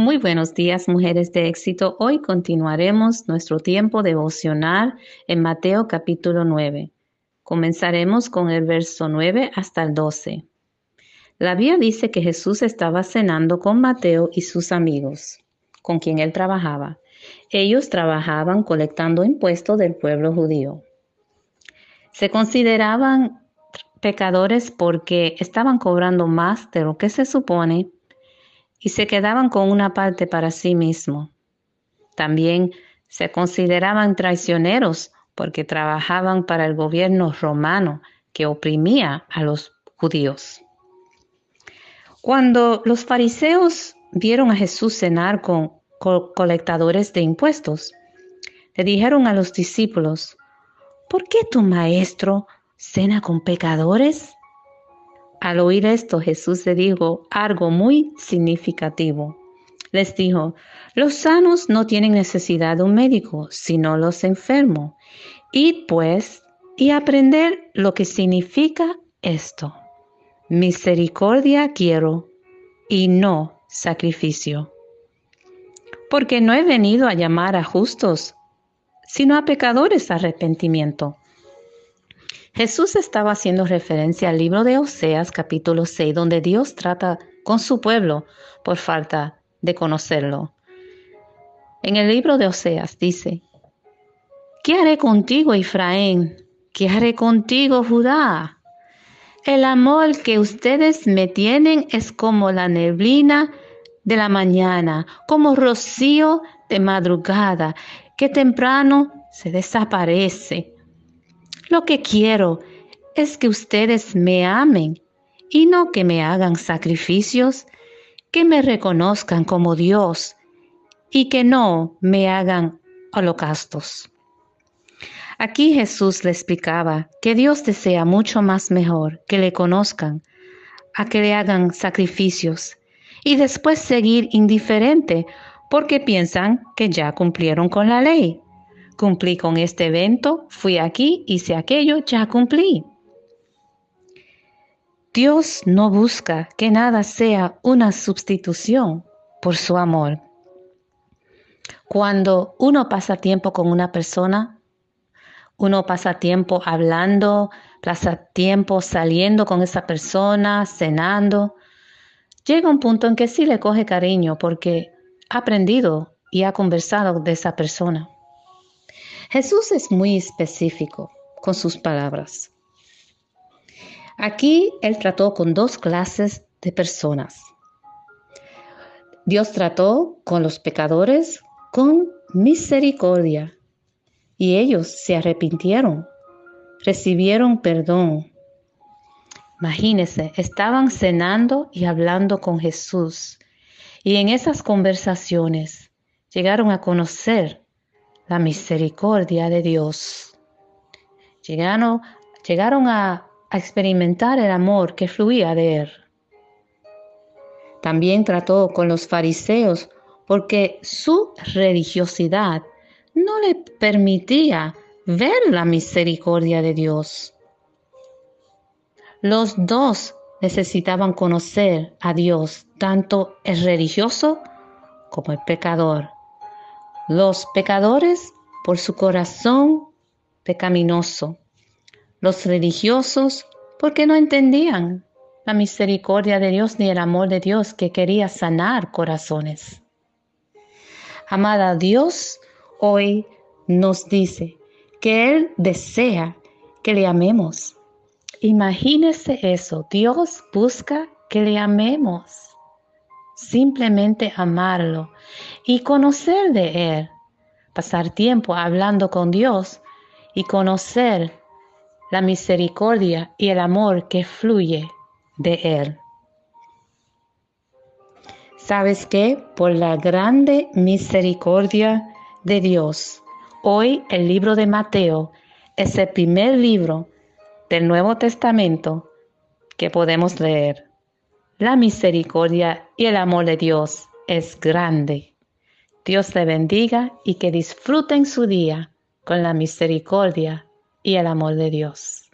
Muy buenos días, mujeres de éxito. Hoy continuaremos nuestro tiempo devocional en Mateo capítulo 9. Comenzaremos con el verso 9 hasta el 12. La Biblia dice que Jesús estaba cenando con Mateo y sus amigos, con quien él trabajaba. Ellos trabajaban colectando impuestos del pueblo judío. Se consideraban pecadores porque estaban cobrando más de lo que se supone y se quedaban con una parte para sí mismo. También se consideraban traicioneros porque trabajaban para el gobierno romano que oprimía a los judíos. Cuando los fariseos vieron a Jesús cenar con colectadores de impuestos, le dijeron a los discípulos, ¿por qué tu maestro cena con pecadores? Al oír esto, Jesús le dijo algo muy significativo. Les dijo, los sanos no tienen necesidad de un médico, sino los enfermos. Id pues y aprender lo que significa esto. Misericordia quiero y no sacrificio. Porque no he venido a llamar a justos, sino a pecadores arrepentimiento. Jesús estaba haciendo referencia al libro de Oseas capítulo 6, donde Dios trata con su pueblo por falta de conocerlo. En el libro de Oseas dice, ¿qué haré contigo, Efraín? ¿Qué haré contigo, Judá? El amor que ustedes me tienen es como la neblina de la mañana, como rocío de madrugada, que temprano se desaparece. Lo que quiero es que ustedes me amen y no que me hagan sacrificios, que me reconozcan como Dios y que no me hagan holocaustos. Aquí Jesús le explicaba que Dios desea mucho más mejor que le conozcan, a que le hagan sacrificios y después seguir indiferente porque piensan que ya cumplieron con la ley. Cumplí con este evento, fui aquí, hice aquello, ya cumplí. Dios no busca que nada sea una sustitución por su amor. Cuando uno pasa tiempo con una persona, uno pasa tiempo hablando, pasa tiempo saliendo con esa persona, cenando, llega un punto en que sí le coge cariño porque ha aprendido y ha conversado de esa persona. Jesús es muy específico con sus palabras. Aquí él trató con dos clases de personas. Dios trató con los pecadores con misericordia y ellos se arrepintieron, recibieron perdón. Imagínense, estaban cenando y hablando con Jesús y en esas conversaciones llegaron a conocer la misericordia de Dios. Llegaron, llegaron a, a experimentar el amor que fluía de él. También trató con los fariseos porque su religiosidad no le permitía ver la misericordia de Dios. Los dos necesitaban conocer a Dios, tanto el religioso como el pecador. Los pecadores por su corazón pecaminoso. Los religiosos porque no entendían la misericordia de Dios ni el amor de Dios que quería sanar corazones. Amada Dios, hoy nos dice que Él desea que le amemos. Imagínese eso, Dios busca que le amemos simplemente amarlo y conocer de Él, pasar tiempo hablando con Dios y conocer la misericordia y el amor que fluye de Él. ¿Sabes qué? Por la grande misericordia de Dios, hoy el libro de Mateo es el primer libro del Nuevo Testamento que podemos leer. La misericordia y el amor de Dios es grande. Dios te bendiga y que disfruten su día con la misericordia y el amor de Dios.